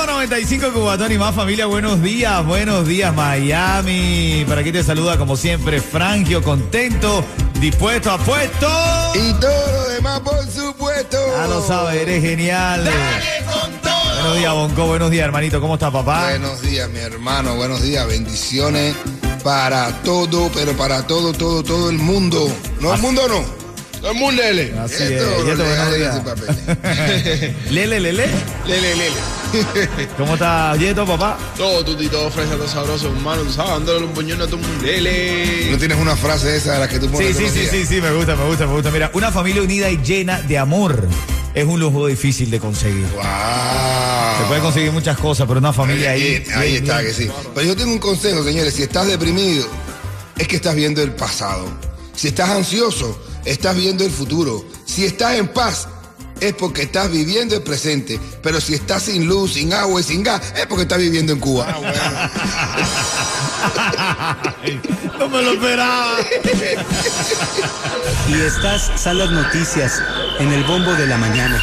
Ritmo 95 Cubatón y más familia, buenos días, buenos días Miami. Para aquí te saluda como siempre Frangio, contento, dispuesto, apuesto. Y todo lo demás, por supuesto. Ya lo sabes, eres genial. Buenos días, Bonco, buenos días, hermanito, ¿cómo estás, papá? Buenos días, mi hermano. Buenos días. Bendiciones para todo, pero para todo, todo, todo el mundo. No el mundo, no. Todo el mundo, Lele. Así es, Esto, Yeto, buenos regálale días. ese papel. Lele, lele. Lele, Lele. ¿Cómo estás, Yeto, papá? Todo tuti, todo fresco, todo sabroso, hermano. Tú sabes, dándole un puñón a el mundo. ¿No tienes una frase esa de la que tú Sí, pones sí, sí, días? sí, sí, me gusta, me gusta, me gusta. Mira, una familia unida y llena de amor es un lujo difícil de conseguir. Wow. Se puede conseguir muchas cosas, pero una familia ahí. Ahí, ahí bien, está, bien. que sí. Pero yo tengo un consejo, señores. Si estás deprimido, es que estás viendo el pasado. Si estás ansioso, estás viendo el futuro. Si estás en paz, es porque estás viviendo el presente. Pero si estás sin luz, sin agua y sin gas, es porque estás viviendo en Cuba. No me lo esperaba. Y estas son las noticias en el bombo de la mañana.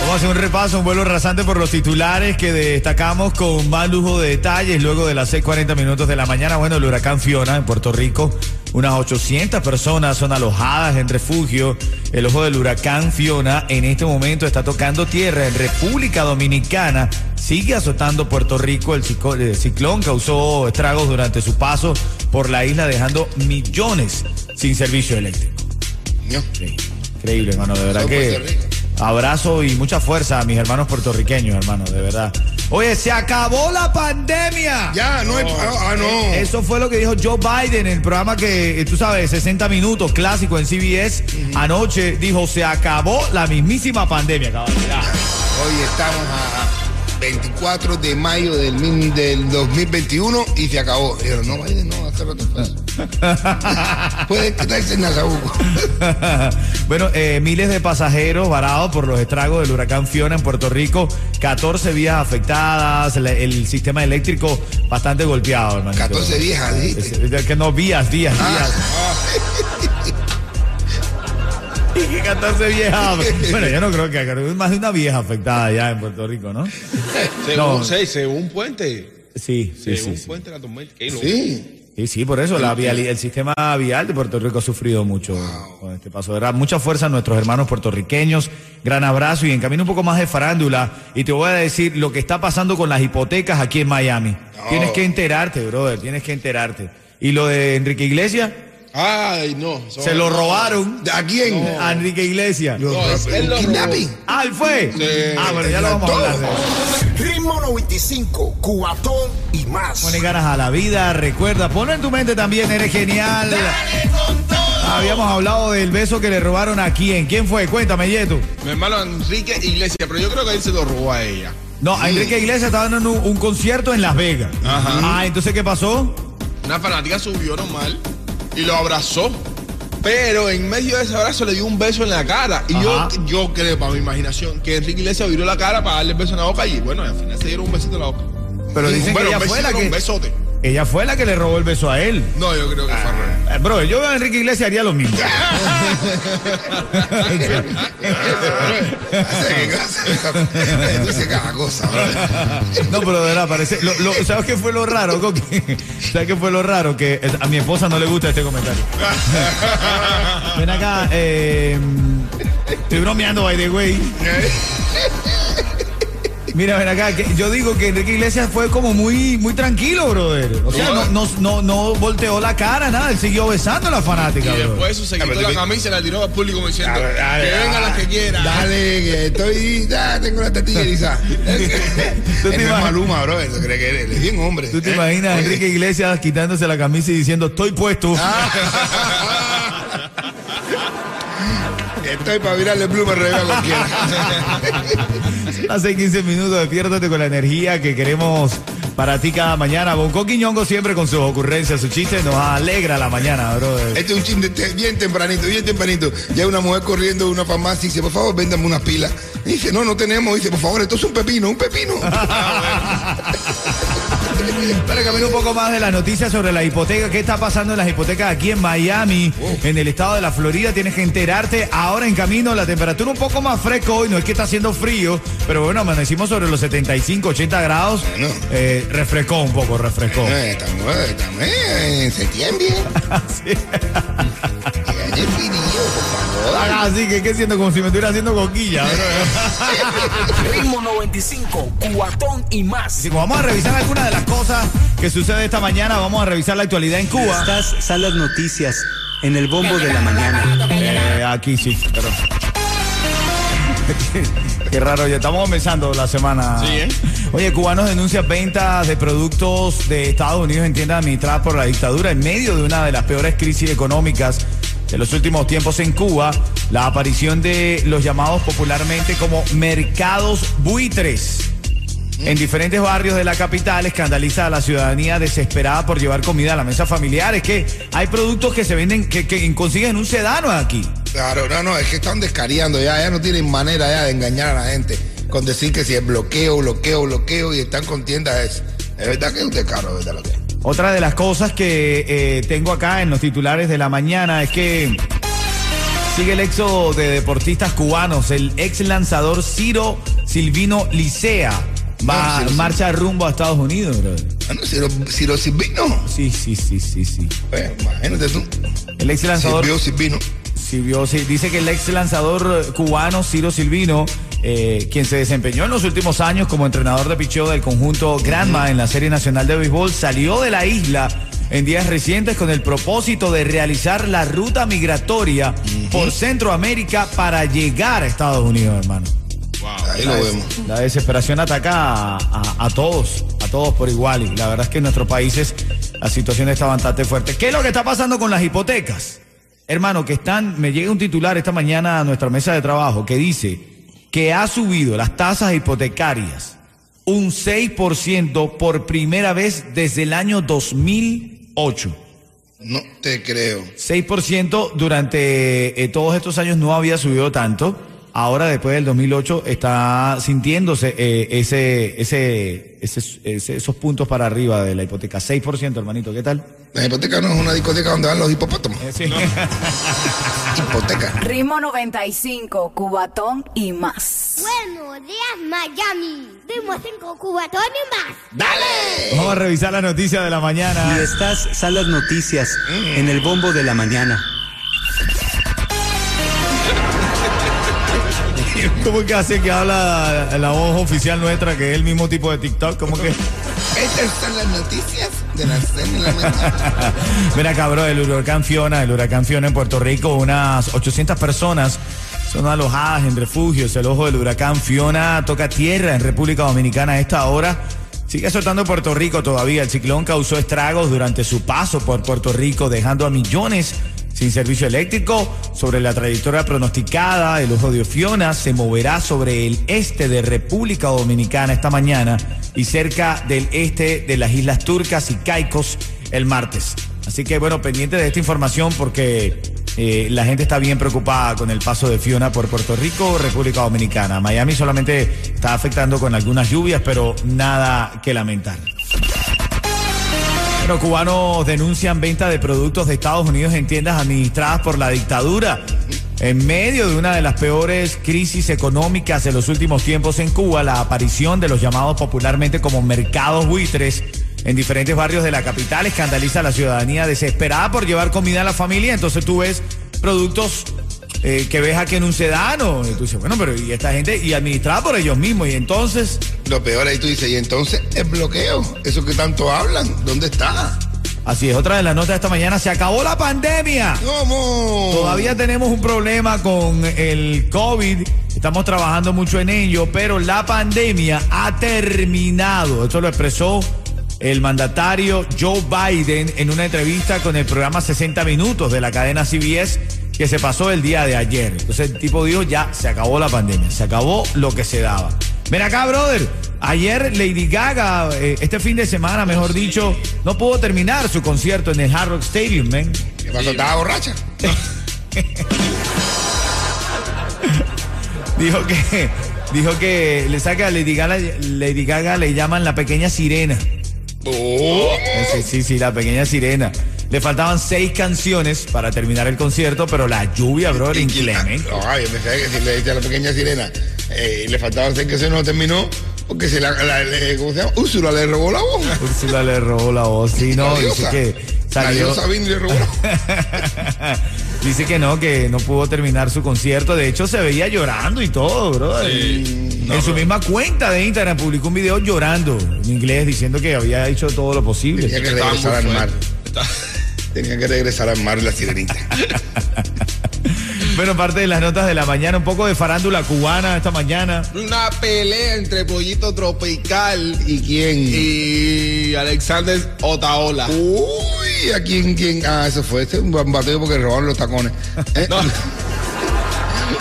Vamos a hacer un repaso, un vuelo rasante por los titulares que destacamos con más lujo de detalles luego de las 6:40 minutos de la mañana. Bueno, el huracán Fiona en Puerto Rico, unas 800 personas son alojadas en refugio. El ojo del huracán Fiona en este momento está tocando tierra en República Dominicana. Sigue azotando Puerto Rico. El el ciclón causó estragos durante su paso por la isla, dejando millones sin servicio eléctrico. Sí, Increíble, hermano, de verdad que abrazo y mucha fuerza a mis hermanos puertorriqueños, hermano, de verdad. Oye, se acabó la pandemia. Ya, no hay. Ah, no. Eso fue lo que dijo Joe Biden en el programa que, eh, tú sabes, 60 minutos clásico en CBS. Anoche dijo, se acabó la mismísima pandemia. Hoy estamos a 24 de mayo del, mil- del 2021 y se acabó. Dijeron, no, Biden, no, hace rato fue eso. Puede quitarse en Nazabuco. bueno, eh, miles de pasajeros varados por los estragos del huracán Fiona en Puerto Rico, 14 vías afectadas, el, el sistema eléctrico bastante golpeado, hermano. 14 viejas, dijiste. Es- que no, vías, vías, vías. Y que 14 viejas. Bueno, yo no creo que acá- más de una vieja afectada ya en Puerto Rico, ¿no? Según, No. sí, según un puente. Sí, sí, según sí. un sí. puente la tormenta. Sí. Sí, sí, por eso la el sistema vial de Puerto Rico ha sufrido mucho con este paso. ¿verdad? Mucha fuerza a nuestros hermanos puertorriqueños. Gran abrazo y en camino un poco más de farándula. Y te voy a decir lo que está pasando con las hipotecas aquí en Miami. Tienes que enterarte, brother, tienes que enterarte. Y lo de Enrique Iglesias, Ay, no. se lo robaron ¿A quién? a Enrique Iglesias. Lo- No, es- él lo. Ah, ¿él fue? Sí. Ah, bueno, ya lo vamos a hablar. Ritmo 95, cuatón y más. Pone ganas a la vida, recuerda, pon en tu mente también, eres genial. Habíamos hablado del beso que le robaron a quién. ¿Quién fue? Cuéntame, Yeto. Mi hermano Enrique Iglesias, pero yo creo que él se lo robó a ella. No, a Enrique Iglesias estaba dando un, un concierto en Las Vegas. Ajá. Ah, entonces, ¿qué pasó? Una fanática subió normal y lo abrazó. Pero en medio de ese abrazo le dio un beso en la cara. Y yo, yo creo, para mi imaginación, que Enrique Iglesias viró la cara para darle el beso en la boca y bueno, al final se dieron un besito en la boca. Pero dicen bueno, que ella fue la que. Un besote. Ella fue la que le robó el beso a él. No, yo creo que fue. Eh, bro, yo a Enrique Iglesias haría lo mismo. Cada cosa. No, pero de verdad, parece. lo- lo- ¿Sabes qué fue lo raro, Coqui? ¿Sabes qué fue lo raro? Que a mi esposa no le gusta este comentario. Ven acá, eh, estoy bromeando, by the way. Mira, ven acá, que yo digo que Enrique Iglesias fue como muy, muy tranquilo, brother. O sea, no, no, no, no volteó la cara, nada, él siguió besando a la Y fanática, brother. después eso se Ah, quitó la camisa y la tiró al público como diciendo Dale, dale, que vengan ah, las que quieran. Dale, que estoy. Ya tengo la tetilla erizada. ¿Tú te imaginas? Maluma, bro. Eso cree que él él es bien hombre. ¿Tú te ¿eh? imaginas a Enrique Iglesias quitándose la camisa y diciendo, estoy puesto? Ah. Estoy para virarle pluma revés a cualquiera. Hace 15 minutos, despiértate con la energía que queremos para ti cada mañana. Bonco Quiñongo siempre con sus ocurrencias, sus chistes, nos alegra la mañana, brother. Este es un chiste te- bien tempranito, bien tempranito. Ya una mujer corriendo de una farmacia y dice, por favor, véndame unas pilas. Y dice, no, no tenemos. dice, por favor, esto es un pepino, un pepino. Para cambiar un poco más de las noticias sobre la hipoteca, ¿qué está pasando en las hipotecas aquí en Miami, en el estado de la Florida? Tienes que enterarte ahora en camino. La temperatura un poco más fresca hoy, no es que está haciendo frío, pero bueno, amanecimos sobre los 75, 80 grados. Bueno. Eh, refrescó un poco, refrescó. Eh, estamos, estamos en septiembre. Sí. Así que, ¿qué siento? Como si me estuviera haciendo coquilla. bro. Ritmo 95, cuatón y más. Que vamos a revisar algunas de las cosas que sucede esta mañana. Vamos a revisar la actualidad en Cuba. Estas son las noticias en el bombo de la mañana. Eh, aquí sí, pero. Qué raro, ya estamos comenzando la semana. Sí, ¿eh? Oye, cubanos denuncian ventas de productos de Estados Unidos en tiendas administradas por la dictadura en medio de una de las peores crisis económicas de los últimos tiempos en Cuba. La aparición de los llamados popularmente como mercados buitres. En diferentes barrios de la capital escandaliza a la ciudadanía desesperada por llevar comida a la mesa familiar. Es que hay productos que se venden, que, que consiguen un sedano aquí. Claro, no, no, es que están descariando ya, ya no tienen manera ya de engañar a la gente con decir que si es bloqueo, bloqueo, bloqueo y están con tiendas es, es verdad que es un descaro, es verdad lo que. Otra de las cosas que eh, tengo acá en los titulares de la mañana es que sigue el éxodo de deportistas cubanos. El ex lanzador Ciro Silvino Licea va No, marcha rumbo a Estados Unidos, brother. Ah, no, si lo, si lo Silvino, Sí, sí, sí, sí, sí. pues, imagínate tú, El ex lanzador Silvio Silvino. Silvio, sí, dice que el ex lanzador eh, cubano Ciro Silvino, eh, quien se desempeñó en los últimos años como entrenador de picheo del conjunto Granma en la Serie Nacional de Béisbol, salió de la isla en días recientes con el propósito de realizar la ruta migratoria por Centroamérica para llegar a Estados Unidos, hermano. Ahí lo vemos. La desesperación ataca a, a- a todos, a todos por igual. Y la verdad es que en nuestros países la situación está bastante fuerte. ¿Qué es lo que está pasando con las hipotecas? Hermano, que están, me llega un titular esta mañana a nuestra mesa de trabajo que dice que ha subido las tasas hipotecarias un 6% por primera vez desde el año 2008. No te creo. 6% durante eh, todos estos años no había subido tanto. Ahora, después del 2008, está sintiéndose eh, ese, ese, ese- ese- esos puntos para arriba de la hipoteca. 6%, hermanito, ¿qué tal? La hipoteca no es una discoteca donde van los hipopótamos. Eh, sí. Hipoteca. Ritmo 95, Cubatón y más. Buenos días, Miami. Ritmo 5 cubatones más. ¡Dale! Vamos a revisar la noticia de la Y mañana. estas son las noticias en el bombo de la mañana. ¿Cómo que hace que habla la voz oficial nuestra, que es el mismo tipo de TikTok? ¿Cómo que? Estas son las noticias de la cena en la mañana. Mira, cabrón, el huracán Fiona, el huracán Fiona en Puerto Rico, unas 800 personas son alojadas en refugios. El ojo del huracán Fiona toca tierra en República Dominicana a esta hora. Sigue azotando Puerto Rico todavía. El ciclón causó estragos durante su paso por Puerto Rico, dejando a millones sin servicio eléctrico. Sobre la trayectoria pronosticada, el ojo de Fiona se moverá sobre el este de República Dominicana esta mañana y cerca del este de las Islas Turcas y Caicos el martes. Así que bueno, pendiente de esta información porque eh, la gente está bien preocupada con el paso de Fiona por Puerto Rico, República Dominicana. Miami solamente está afectando con algunas lluvias, pero nada que lamentar. Bueno, cubanos denuncian venta de productos de Estados Unidos en tiendas administradas por la dictadura. En medio de una de las peores crisis económicas de los últimos tiempos en Cuba, la aparición de los llamados popularmente como mercados buitres en diferentes barrios de la capital escandaliza a la ciudadanía desesperada por llevar comida a la familia. Entonces tú ves productos eh, que ves aquí en un sedano. Y tú dices, bueno, pero y esta gente, y administrada por ellos mismos. Y entonces, Lo peor ahí tú dices, y entonces el bloqueo, eso que tanto hablan, ¿dónde está? así es, otra de las notas de esta mañana, se acabó la pandemia. ¿Cómo? Todavía tenemos un problema con el COVID. Estamos trabajando mucho en ello, pero la pandemia ha terminado. Esto lo expresó el mandatario Joe Biden en una entrevista con el programa 60 Minutos de la cadena CBS que se pasó el día de ayer. Entonces el tipo dijo, ya se acabó la pandemia, se acabó lo que se daba. Ven acá, brother. Ayer Lady Gaga, eh, este fin de semana, mejor dicho, no pudo terminar su concierto en el Hard Rock Stadium, man. ¿Qué pasó? ¿Estaba borracha? Dijo que, dijo que le saca a Lady Gaga, Lady Gaga le llaman la pequeña sirena. Oh. Sí, sí, sí, la pequeña sirena. Le faltaban seis canciones para terminar el concierto, pero la lluvia, bro, era inclemente. Ay, yo pensaba que si le dice a la pequeña sirena, eh, le faltaban seis que se no terminó, porque se la, la- le- ¿cómo se llama? Úrsula le robó la voz. Úrsula le robó la voz, sí, no, La dice que La salió. y le robó la voz. dice que no, que no pudo terminar su concierto. De hecho, se veía llorando y todo, bro. Y en su misma cuenta de Instagram publicó un video llorando en inglés diciendo que había hecho todo lo posible. Tenía que Estaba regresar muy al mar. fuerte. Está- Tenía que regresar al mar la sirenita. Bueno, parte de las notas de la mañana, un poco de farándula cubana esta mañana. Una pelea entre Pollito Tropical ¿Y quién? y Alexander Otaola. Uy, ¿a quién, quién? Ah, eso fue. Este es un bateo porque robaron los tacones. Eh, No.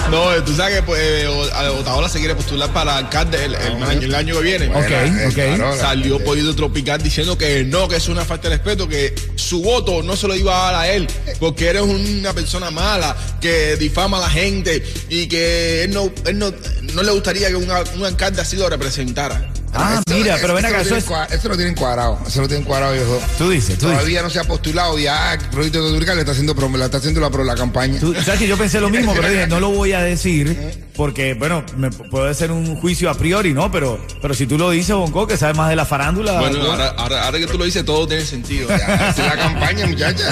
No, tú sabes que pues, eh, Otaola se quiere postular para alcalde el, el año, el año que viene. Ok, eh, ok. claro, la- Salió Pollito Tropical diciendo que no, que es una falta de respeto, que su voto no se lo iba a dar a él, porque eres una persona mala, que difama a la gente y que él no, él no, no le gustaría que un, un alcalde así lo representara. Ah, Eso- mira, pero ven acá, lo eso tienen es. Eso lo tienen cuadrado. Eso lo tienen cuadrado ellos dos. Tú dices, tú dices. Todavía no se ha postulado ya Proyecto Tropical le está haciendo, pro- le está haciendo la, pro- la campaña. Tú sabes que yo pensé lo mismo, pero dije, no lo voy a decir porque, bueno, me puede ser un juicio a priori, ¿no? Pero, pero si tú lo dices, Bonco, que sabes más de la farándula. Bueno, ¿no? ahora, ahora, ahora que tú lo dices, todo tiene sentido. Ya, es la campaña, muchacha.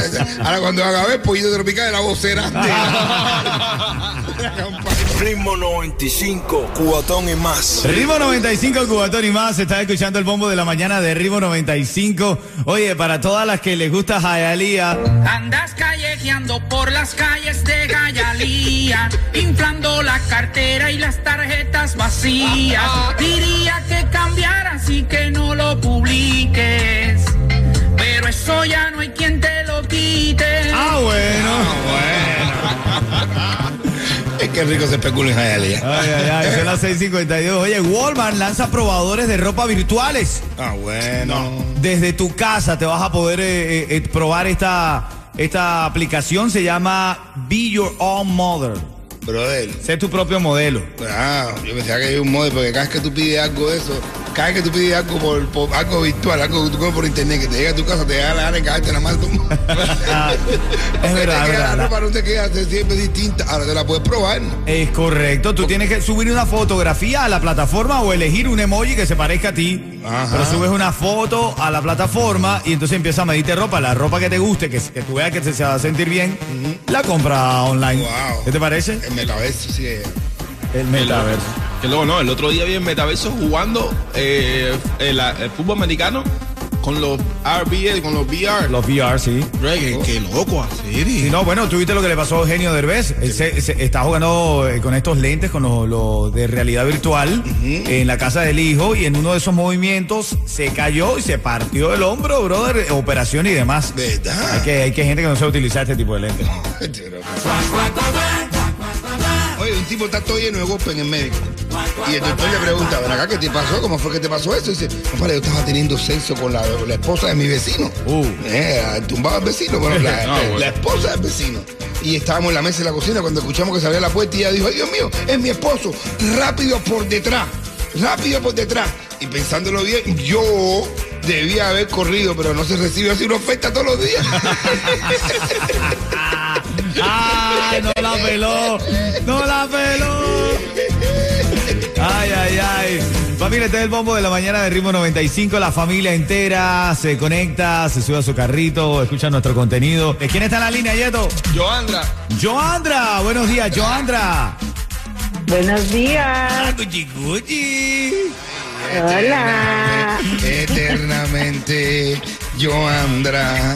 Ahora cuando haga ver, Pollito Tropical es la vocera de de la campaña. Ritmo 95, cuatón y más. Ritmo 95, Cubatón y más. Estás escuchando el bombo de la mañana de Ritmo 95. Oye, para todas las que les gusta Hialeah, Andas callejeando por las calles de Gayalía, inflando la cartera y las tarjetas vacías. Diría que cambiaras y que no lo publiques, pero eso ya no hay quien te Que rico se especula en Hialeah. Ay, ay, ay, son las 6:52. Oye, Walmart lanza probadores de ropa virtuales. Ah, bueno. Desde tu casa te vas a poder eh, eh, eh, probar esta, esta aplicación. Se llama Be Your Own Mother. Brother. Sé tu propio modelo. Ah, yo pensaba que hay un modo, porque cada vez que tú pides algo de eso, cada vez que tú pides algo por, por- algo virtual, algo que tú comes por internet, que te llega a tu casa, te da la gana de cagarte la mano. Ah, es verdad, te verdad. la ropa no te queda siempre distinta. Ahora te la puedes probar. Es correcto. Tú tienes que subir una fotografía a la plataforma o elegir un emoji que se parezca a ti. Ajá. Pero subes una foto a la plataforma y entonces empieza a medirte ropa. La ropa que te guste, que, que tú veas que se va a sentir bien, la compra online. Wow. ¿Qué te parece? El metaverso, sí. El metaverso. Que luego no, el otro día vi en Metaverso jugando eh, el, el fútbol americano con los RBA, con los VR. Los VR, sí. Ray, qué, qué loco hacer. Sí, no, bueno, tú viste lo que le pasó a Eugenio Derbez. Él se- se- está jugando eh, con estos lentes, con lo, lo de realidad virtual, en la casa del hijo, y en uno de esos movimientos se cayó y se partió el hombro, brother, operación y demás. ¿Verdad? Hay que, hay que gente que no sabe utilizar este tipo de lentes. Un tipo está todo lleno de golpes en el médico. Y el doctor le pregunta, ven acá, ¿qué te pasó? ¿Cómo fue que te pasó eso? Y dice, no, para, yo estaba teniendo sexo con la, la esposa de mi vecino. Uh. Eh, tumbaba al vecino, bueno, la, No, bueno. la esposa del vecino. Y estábamos en la mesa de la cocina cuando escuchamos que se abría la puerta y ella dijo, ay Dios mío, es mi esposo, rápido por detrás, rápido por detrás. Y pensándolo bien, yo debía haber corrido, pero no se recibe así una oferta todos los días. ¡Ay, no la peló! ¡No la peló! Ay, ay, ay. Familia, este es el bombo de la mañana de Ritmo 95. La familia entera se conecta, se sube a su carrito, escucha nuestro contenido. ¿De quién está en la línea, Yeto? Joandra, Joandra. Buenos días, Joandra. Buenos días. Gucci, Gucci. Hola. Eternamente, Joandra.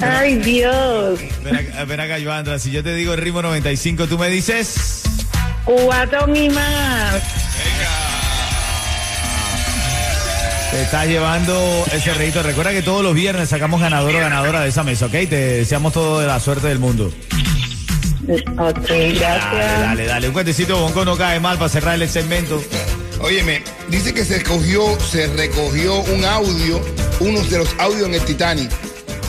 Ay, Dios. Ven acá, ven acá, Joandra. Si yo te digo Ritmo 95, tú me dices. Cubatón y más. Te estás llevando ese reito. Recuerda que todos los viernes sacamos ganador o ganadora de esa mesa, ¿ok? Te deseamos toda la suerte del mundo. Ok, gracias. dale, dale. Un cuentecito bonco no cae mal para cerrar el segmento. Óyeme, dice que se recogió, se recogió un audio, uno de los audios en el Titanic.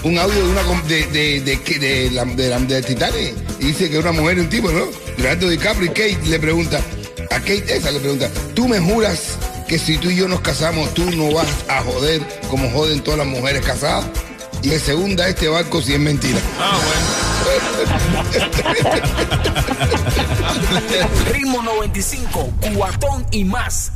Un audio de una de, de, de, que- de la, de la- Titanic. Y dice que una mujer y un tipo, ¿no? Leonardo DiCaprio y Kate le pregunta, a Kate esa le pregunta, ¿tú me juras que si tú y yo nos casamos, tú no vas a joder como joden todas las mujeres casadas? Y que se hunda este barco si es mentira. Ah, bueno. Ritmo 95, cuatón y más.